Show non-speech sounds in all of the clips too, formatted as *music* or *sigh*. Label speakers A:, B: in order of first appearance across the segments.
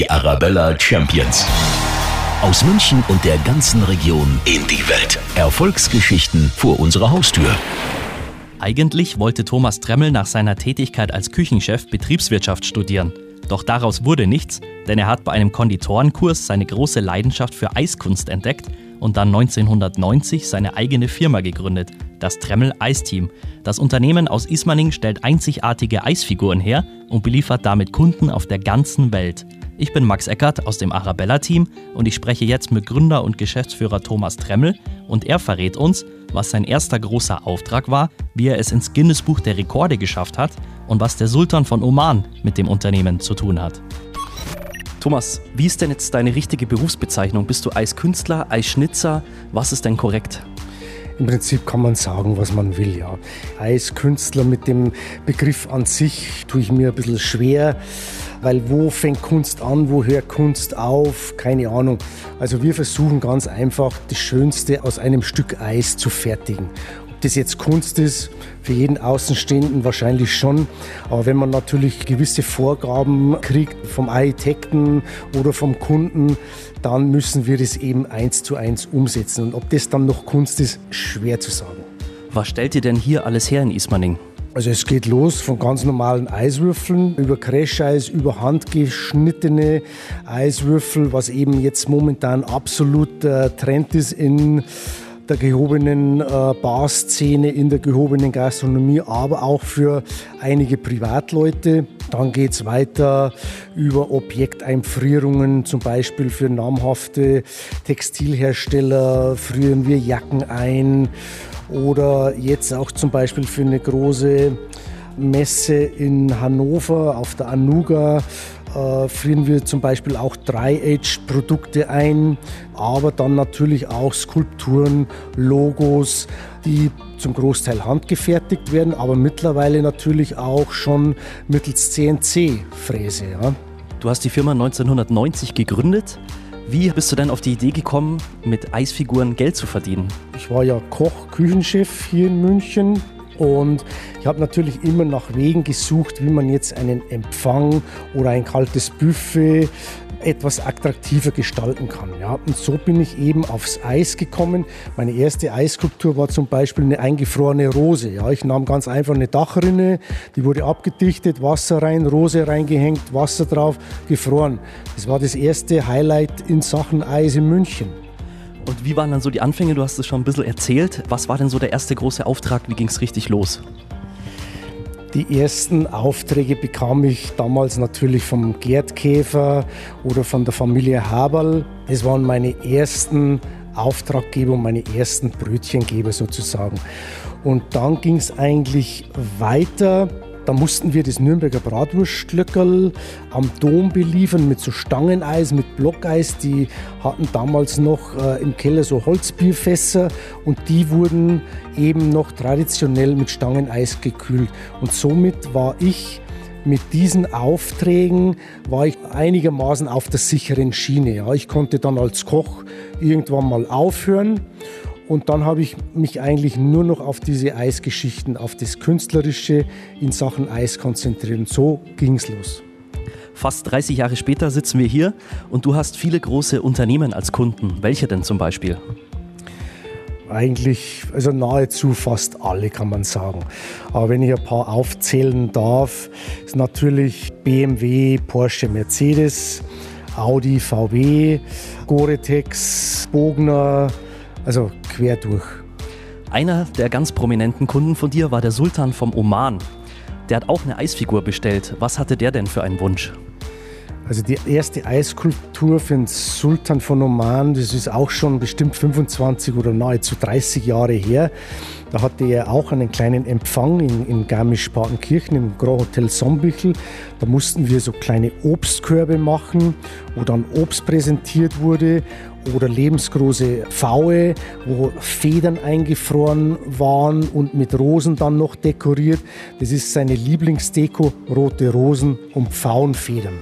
A: Die Arabella Champions. Aus München und der ganzen Region in die Welt. Erfolgsgeschichten vor unserer Haustür.
B: Eigentlich wollte Thomas Tremmel nach seiner Tätigkeit als Küchenchef Betriebswirtschaft studieren. Doch daraus wurde nichts, denn er hat bei einem Konditorenkurs seine große Leidenschaft für Eiskunst entdeckt und dann 1990 seine eigene Firma gegründet, das Tremmel Eisteam. Das Unternehmen aus Ismaning stellt einzigartige Eisfiguren her und beliefert damit Kunden auf der ganzen Welt. Ich bin Max Eckert aus dem Arabella-Team und ich spreche jetzt mit Gründer und Geschäftsführer Thomas Tremmel und er verrät uns, was sein erster großer Auftrag war, wie er es ins Guinness-Buch der Rekorde geschafft hat und was der Sultan von Oman mit dem Unternehmen zu tun hat. Thomas, wie ist denn jetzt deine richtige Berufsbezeichnung? Bist du Eiskünstler, Eisschnitzer? Was ist denn korrekt?
C: Im Prinzip kann man sagen, was man will, ja. Eiskünstler mit dem Begriff an sich tue ich mir ein bisschen schwer, weil wo fängt Kunst an, wo hört Kunst auf? Keine Ahnung. Also wir versuchen ganz einfach, das Schönste aus einem Stück Eis zu fertigen das jetzt Kunst ist, für jeden Außenstehenden wahrscheinlich schon. Aber wenn man natürlich gewisse Vorgaben kriegt vom Architekten oder vom Kunden, dann müssen wir das eben eins zu eins umsetzen. Und ob das dann noch Kunst ist, schwer zu sagen.
B: Was stellt ihr denn hier alles her in Ismaning?
C: Also es geht los von ganz normalen Eiswürfeln über Crasheis, über handgeschnittene Eiswürfel, was eben jetzt momentan absolut äh, Trend ist in der gehobenen äh, Barszene, in der gehobenen Gastronomie, aber auch für einige Privatleute. Dann geht es weiter über Objekteinfrierungen, zum Beispiel für namhafte Textilhersteller frieren wir Jacken ein oder jetzt auch zum Beispiel für eine große Messe in Hannover auf der Anuga äh, frieren wir zum Beispiel auch Dry-Age-Produkte ein, aber dann natürlich auch Skulpturen, Logos, die zum Großteil handgefertigt werden, aber mittlerweile natürlich auch schon mittels CNC-Fräse. Ja.
B: Du hast die Firma 1990 gegründet. Wie bist du denn auf die Idee gekommen, mit Eisfiguren Geld zu verdienen?
C: Ich war ja Koch, Küchenchef hier in München und ich habe natürlich immer nach Wegen gesucht, wie man jetzt einen Empfang oder ein kaltes Buffet etwas attraktiver gestalten kann. Ja. Und so bin ich eben aufs Eis gekommen. Meine erste Eisskulptur war zum Beispiel eine eingefrorene Rose. Ja. Ich nahm ganz einfach eine Dachrinne, die wurde abgedichtet, Wasser rein, Rose reingehängt, Wasser drauf, gefroren. Das war das erste Highlight in Sachen Eis in München.
B: Und wie waren dann so die Anfänge? Du hast es schon ein bisschen erzählt. Was war denn so der erste große Auftrag? Wie ging es richtig los?
C: Die ersten Aufträge bekam ich damals natürlich vom Gerd Käfer oder von der Familie Haberl. Es waren meine ersten Auftraggeber und meine ersten Brötchengeber sozusagen. Und dann ging es eigentlich weiter da mussten wir das Nürnberger Bratwurstlöckerl am Dom beliefern mit so Stangeneis, mit Blockeis. Die hatten damals noch äh, im Keller so Holzbierfässer und die wurden eben noch traditionell mit Stangeneis gekühlt. Und somit war ich mit diesen Aufträgen war ich einigermaßen auf der sicheren Schiene. Ja, ich konnte dann als Koch irgendwann mal aufhören und dann habe ich mich eigentlich nur noch auf diese Eisgeschichten, auf das Künstlerische in Sachen Eis konzentriert. Und so ging es los.
B: Fast 30 Jahre später sitzen wir hier und du hast viele große Unternehmen als Kunden. Welche denn zum Beispiel?
C: Eigentlich, also nahezu fast alle kann man sagen. Aber wenn ich ein paar aufzählen darf, ist natürlich BMW, Porsche, Mercedes, Audi, VW, Goretex, Bogner, also quer durch.
B: Einer der ganz prominenten Kunden von dir war der Sultan vom Oman. Der hat auch eine Eisfigur bestellt. Was hatte der denn für einen Wunsch?
C: Also die erste Eiskulptur für den Sultan von Oman, das ist auch schon bestimmt 25 oder nahezu 30 Jahre her. Da hatte er auch einen kleinen Empfang in, in Garmisch-Partenkirchen im Grand Hotel Sombichel. Da mussten wir so kleine Obstkörbe machen, wo dann Obst präsentiert wurde oder lebensgroße Pfaue, wo Federn eingefroren waren und mit Rosen dann noch dekoriert. Das ist seine Lieblingsdeko, rote Rosen und Pfauenfedern.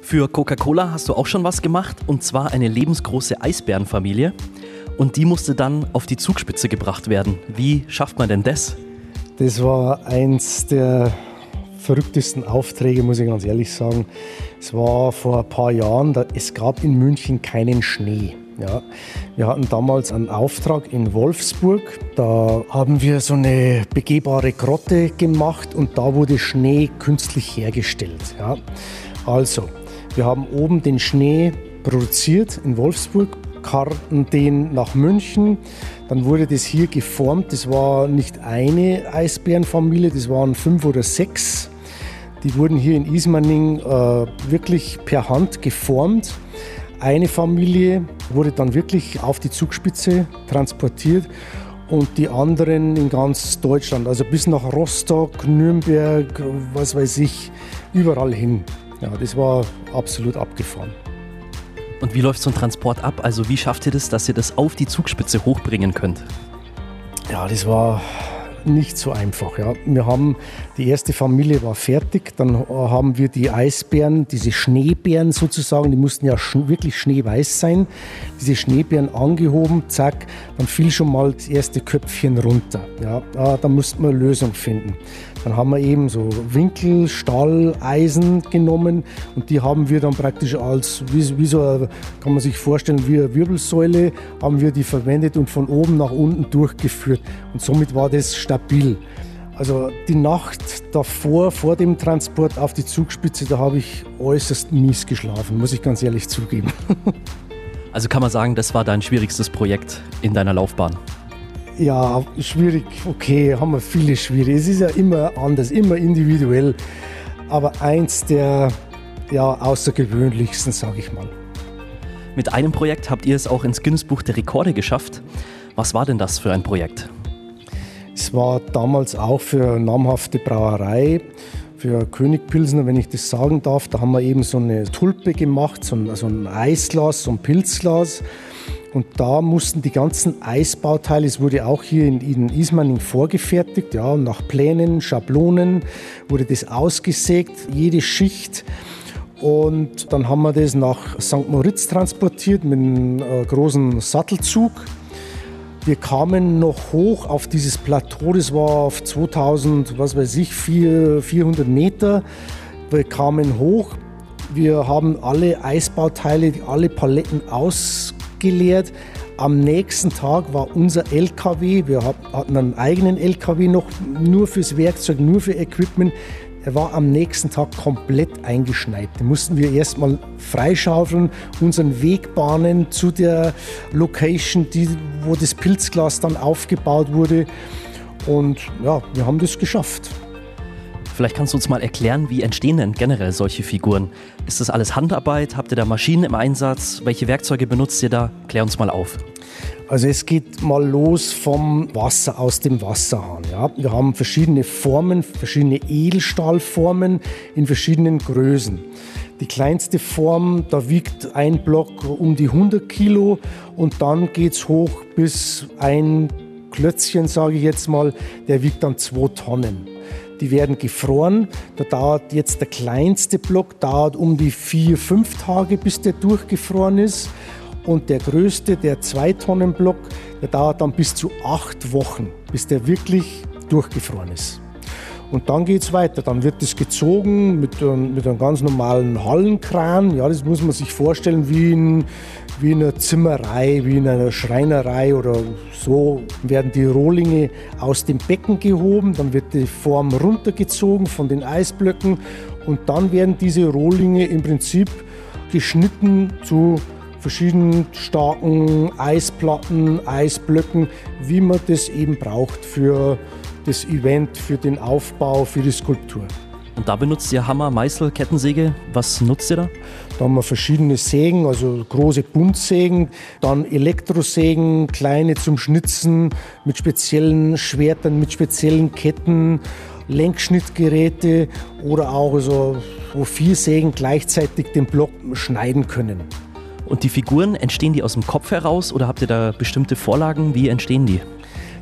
B: Für Coca-Cola hast du auch schon was gemacht und zwar eine lebensgroße Eisbärenfamilie. Und die musste dann auf die Zugspitze gebracht werden. Wie schafft man denn das?
C: Das war eins der verrücktesten Aufträge, muss ich ganz ehrlich sagen. Es war vor ein paar Jahren, da, es gab in München keinen Schnee. Ja, wir hatten damals einen Auftrag in Wolfsburg. Da haben wir so eine begehbare Grotte gemacht und da wurde Schnee künstlich hergestellt. Ja. Also, wir haben oben den Schnee produziert in Wolfsburg, karten den nach München. Dann wurde das hier geformt. Das war nicht eine Eisbärenfamilie, das waren fünf oder sechs. Die wurden hier in Ismaning äh, wirklich per Hand geformt. Eine Familie wurde dann wirklich auf die Zugspitze transportiert und die anderen in ganz Deutschland, also bis nach Rostock, Nürnberg, was weiß ich, überall hin. Ja, das war absolut abgefahren.
B: Und wie läuft so ein Transport ab? Also wie schafft ihr das, dass ihr das auf die Zugspitze hochbringen könnt?
C: Ja, das war nicht so einfach. Ja. Wir haben, die erste Familie war fertig, dann haben wir die Eisbären, diese Schneebären sozusagen, die mussten ja sch wirklich schneeweiß sein, diese Schneebären angehoben, zack, dann fiel schon mal das erste Köpfchen runter. Ja. Da, da mussten wir eine Lösung finden. Dann haben wir eben so Winkel, Stahl, Eisen genommen und die haben wir dann praktisch als, wie, wie so, kann man sich vorstellen, wie eine Wirbelsäule, haben wir die verwendet und von oben nach unten durchgeführt. Und somit war das stabil. Also die Nacht davor, vor dem Transport auf die Zugspitze, da habe ich äußerst mies geschlafen, muss ich ganz ehrlich zugeben. *laughs*
B: Also kann man sagen, das war dein schwierigstes Projekt in deiner Laufbahn?
C: Ja, schwierig, okay, haben wir viele schwierig. Es ist ja immer anders, immer individuell. Aber eins der ja, außergewöhnlichsten, sage ich mal.
B: Mit einem Projekt habt ihr es auch ins Guinness Buch der Rekorde geschafft. Was war denn das für ein Projekt?
C: Es war damals auch für eine namhafte Brauerei, für König Pilsner, wenn ich das sagen darf. Da haben wir eben so eine Tulpe gemacht, so ein, so ein Eisglas, so ein Pilzglas. Und da mussten die ganzen Eisbauteile, es wurde auch hier in, in Ismaning vorgefertigt, ja, nach Plänen, Schablonen wurde das ausgesägt, jede Schicht. Und dann haben wir das nach St. Moritz transportiert mit einem äh, großen Sattelzug. Wir kamen noch hoch auf dieses Plateau, das war auf 2000, was weiß ich, 400 Meter. Wir kamen hoch, wir haben alle Eisbauteile, alle Paletten aus geleert. Am nächsten Tag war unser LKW, wir hatten einen eigenen LKW noch, nur fürs Werkzeug, nur für Equipment. Er war am nächsten Tag komplett eingeschneit. Da mussten wir erstmal freischaufeln, unseren Weg bahnen zu der Location, die, wo das Pilzglas dann aufgebaut wurde. Und ja, wir haben das geschafft.
B: Vielleicht kannst du uns mal erklären, wie entstehen denn generell solche Figuren? Ist das alles Handarbeit? Habt ihr da Maschinen im Einsatz? Welche Werkzeuge benutzt ihr da? Klär uns mal auf.
C: Also es geht mal los vom Wasser aus dem Wasserhahn. Ja. Wir haben verschiedene Formen, verschiedene Edelstahlformen in verschiedenen Größen. Die kleinste Form, da wiegt ein Block um die 100 Kilo und dann geht es hoch bis ein Klötzchen, sage ich jetzt mal, der wiegt dann zwei Tonnen die werden gefroren. Da dauert jetzt der kleinste Block dauert um die vier, fünf Tage, bis der durchgefroren ist. Und der größte, der 2-Tonnen-Block, der dauert dann bis zu acht Wochen, bis der wirklich durchgefroren ist. Und dann geht es weiter. Dann wird es gezogen mit, mit einem ganz normalen Hallenkran. Ja, das muss man sich vorstellen wie in, wie in einer Zimmerei, wie in einer Schreinerei oder so werden die Rohlinge aus dem Becken gehoben, dann wird die Form runtergezogen von den Eisblöcken und dann werden diese Rohlinge im Prinzip geschnitten zu verschiedenen starken Eisplatten, Eisblöcken, wie man das eben braucht für das Event, für den Aufbau, für die Skulptur.
B: Und da benutzt ihr Hammer, Meißel, Kettensäge. Was nutzt ihr da?
C: Da haben wir verschiedene Sägen, also große Buntsägen, dann Elektrosägen, kleine zum Schnitzen mit speziellen Schwertern, mit speziellen Ketten, Lenkschnittgeräte oder auch so, wo vier Sägen gleichzeitig den Block schneiden können.
B: Und die Figuren, entstehen die aus dem Kopf heraus oder habt ihr da bestimmte Vorlagen? Wie entstehen die?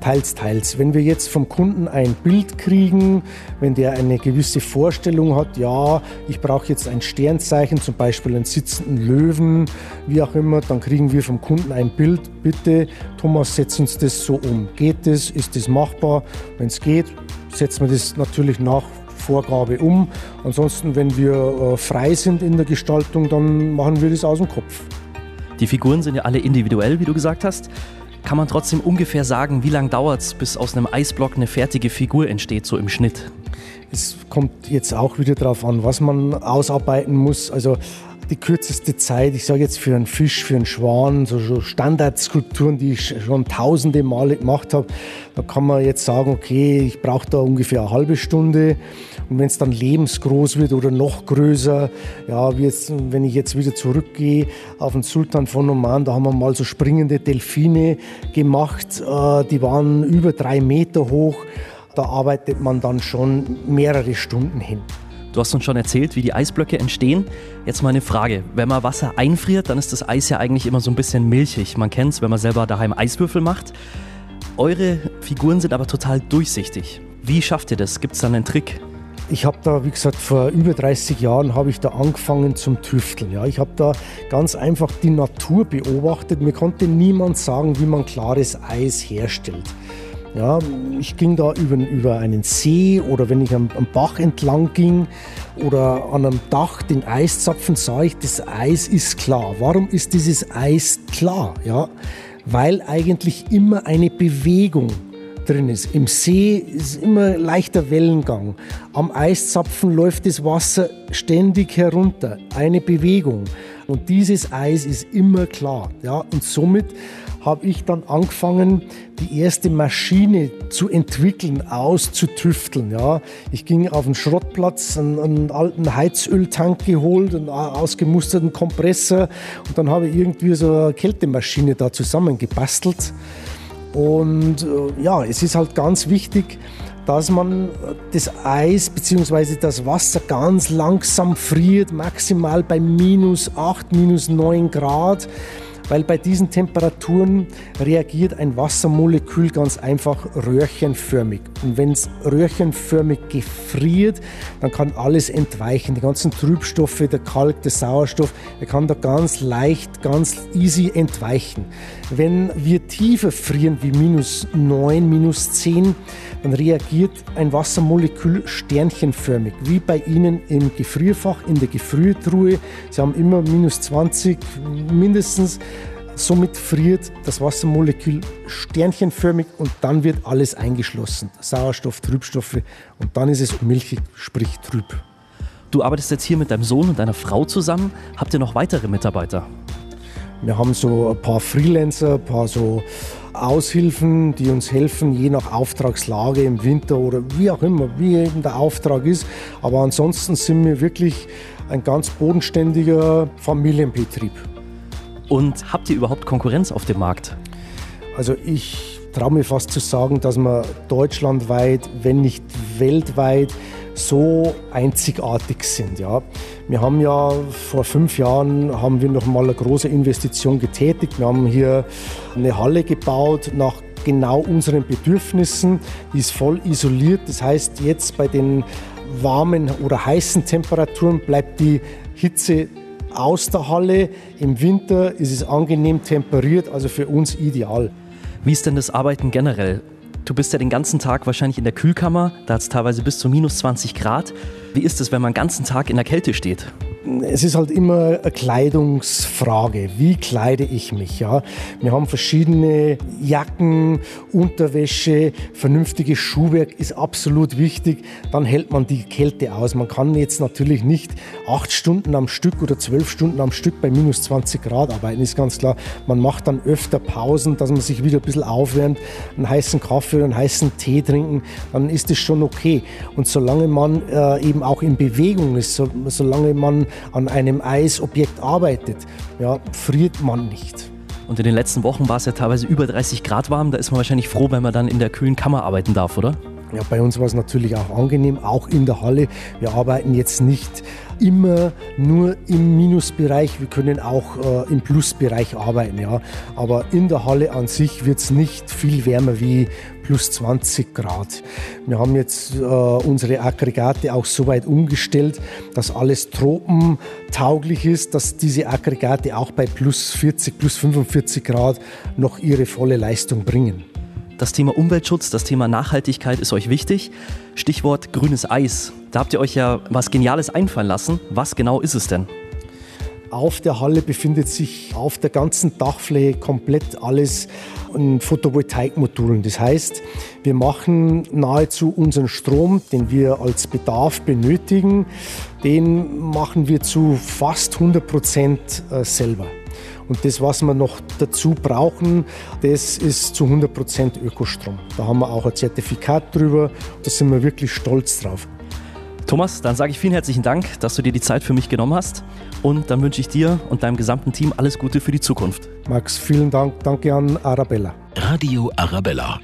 C: Teils, teils. Wenn wir jetzt vom Kunden ein Bild kriegen, wenn der eine gewisse Vorstellung hat, ja, ich brauche jetzt ein Sternzeichen, zum Beispiel einen sitzenden Löwen, wie auch immer, dann kriegen wir vom Kunden ein Bild. Bitte, Thomas, setz uns das so um. Geht das? Ist das machbar? Wenn es geht, setzen wir das natürlich nach Vorgabe um. Ansonsten, wenn wir äh, frei sind in der Gestaltung, dann machen wir das aus dem Kopf.
B: Die Figuren sind ja alle individuell, wie du gesagt hast. Kann man trotzdem ungefähr sagen, wie lange dauert es, bis aus einem Eisblock eine fertige Figur entsteht, so im Schnitt?
C: Es kommt jetzt auch wieder darauf an, was man ausarbeiten muss. Also die kürzeste Zeit, ich sage jetzt für einen Fisch, für einen Schwan, so, Standardskulpturen, die ich schon tausende Male gemacht habe, da kann man jetzt sagen, okay, ich brauche da ungefähr eine halbe Stunde. Und wenn es dann lebensgroß wird oder noch größer, ja, wie jetzt, wenn ich jetzt wieder zurückgehe auf den Sultan von Oman, da haben wir mal so springende Delfine gemacht, äh, die waren über drei Meter hoch. Da arbeitet man dann schon mehrere Stunden hin.
B: Du hast uns schon erzählt, wie die Eisblöcke entstehen. Jetzt mal eine Frage. Wenn man Wasser einfriert, dann ist das Eis ja eigentlich immer so ein bisschen milchig. Man kennt es, wenn man selber daheim Eiswürfel macht. Eure Figuren sind aber total durchsichtig. Wie schafft ihr das? Gibt es da einen Trick?
C: Ich habe da, wie gesagt, vor über 30 Jahren habe ich da angefangen zum Tüfteln. Ja, ich habe da ganz einfach die Natur beobachtet. Mir konnte niemand sagen, wie man klares Eis herstellt. Ja, ich ging da über, über einen See oder wenn ich am, am, Bach entlang ging oder an einem Dach den Eiszapfen sah ich, das Eis ist klar. Warum ist dieses Eis klar? Ja, weil eigentlich immer eine Bewegung drin ist. Im See ist immer leichter Wellengang. Am Eiszapfen läuft das Wasser ständig herunter. Eine Bewegung. Und dieses Eis ist immer klar. Ja, und somit habe ich dann angefangen, die erste Maschine zu entwickeln, auszutüfteln. Ja. Ich ging auf den Schrottplatz, einen, einen alten Heizöltank geholt, einen ausgemusterten Kompressor und dann habe ich irgendwie so eine Kältemaschine da zusammengebastelt. Und äh, ja, es ist halt ganz wichtig, dass man das Eis bzw. das Wasser ganz langsam friert, maximal bei minus 8, minus 9 Grad weil bei diesen Temperaturen reagiert ein Wassermolekül ganz einfach röhrchenförmig. Und wenn es röhrchenförmig gefriert, dann kann alles entweichen. Die ganzen Trübstoffe, der Kalk, der Sauerstoff, er kann da ganz leicht, ganz easy entweichen. Wenn wir tiefer frieren wie minus 9, minus 10, dann reagiert ein Wassermolekül sternchenförmig, wie bei Ihnen im Gefrierfach, in der Gefriertruhe. Sie haben immer minus 20 mindestens. Somit friert das Wassermolekül sternchenförmig und dann wird alles eingeschlossen. Sauerstoff, Trübstoffe und dann ist es milchig, sprich trüb.
B: Du arbeitest jetzt hier mit deinem Sohn und deiner Frau zusammen. Habt ihr noch weitere Mitarbeiter?
C: Wir haben so ein paar Freelancer, ein paar so Aushilfen, die uns helfen, je nach Auftragslage im Winter oder wie auch immer, wie eben der Auftrag ist. Aber ansonsten sind wir wirklich ein ganz bodenständiger Familienbetrieb.
B: Und habt ihr überhaupt Konkurrenz auf dem Markt?
C: Also ich traue mir fast zu sagen, dass wir deutschlandweit, wenn nicht weltweit, so einzigartig sind. Ja. Wir haben ja vor fünf Jahren haben wir noch mal eine große Investition getätigt. Wir haben hier eine Halle gebaut nach genau unseren Bedürfnissen. Die ist voll isoliert. Das heißt, jetzt bei den warmen oder heißen Temperaturen bleibt die Hitze aus der Halle. Im Winter ist es angenehm temperiert, also für uns ideal.
B: Wie ist denn das Arbeiten generell? Du bist ja den ganzen Tag wahrscheinlich in der Kühlkammer, da hat es teilweise bis zu minus 20 Grad. Wie ist es, wenn man den ganzen Tag in der Kälte steht?
C: Es ist halt immer eine Kleidungsfrage. Wie kleide ich mich? Ja? Wir haben verschiedene Jacken, Unterwäsche, vernünftiges Schuhwerk ist absolut wichtig. Dann hält man die Kälte aus. Man kann jetzt natürlich nicht acht Stunden am Stück oder zwölf Stunden am Stück bei minus 20 Grad arbeiten, ist ganz klar. Man macht dann öfter Pausen, dass man sich wieder ein bisschen aufwärmt, einen heißen Kaffee oder einen heißen Tee trinken, dann ist es schon okay. Und solange man äh, eben auch in Bewegung ist, so, solange man an einem Eisobjekt arbeitet, ja, friert man nicht.
B: Und in den letzten Wochen war es ja teilweise über 30 Grad warm. Da ist man wahrscheinlich froh, wenn man dann in der kühlen Kammer arbeiten darf, oder?
C: Ja, bei uns war es natürlich auch angenehm, auch in der Halle. Wir arbeiten jetzt nicht immer nur im Minusbereich, wir können auch äh, im Plusbereich arbeiten. Ja. Aber in der Halle an sich wird es nicht viel wärmer wie plus 20 Grad. Wir haben jetzt äh, unsere Aggregate auch so weit umgestellt, dass alles tropentauglich ist, dass diese Aggregate auch bei plus 40, plus 45 Grad noch ihre volle Leistung bringen.
B: Das Thema Umweltschutz, das Thema Nachhaltigkeit ist euch wichtig. Stichwort grünes Eis. Da habt ihr euch ja was Geniales einfallen lassen. Was genau ist es denn?
C: Auf der Halle befindet sich auf der ganzen Dachfläche komplett alles in Photovoltaikmodulen. Das heißt, wir machen nahezu unseren Strom, den wir als Bedarf benötigen, den machen wir zu fast 100 Prozent äh, selber. Und das, was wir noch dazu brauchen, das ist zu 100 Prozent Ökostrom. Da haben wir auch ein Zertifikat drüber. Da sind wir wirklich stolz drauf.
B: Thomas, dann sage ich vielen herzlichen Dank, dass du dir die Zeit für mich genommen hast. Und dann wünsche ich dir und deinem gesamten Team alles Gute für die Zukunft.
C: Max, vielen Dank. Danke an Arabella.
A: Radio Arabella.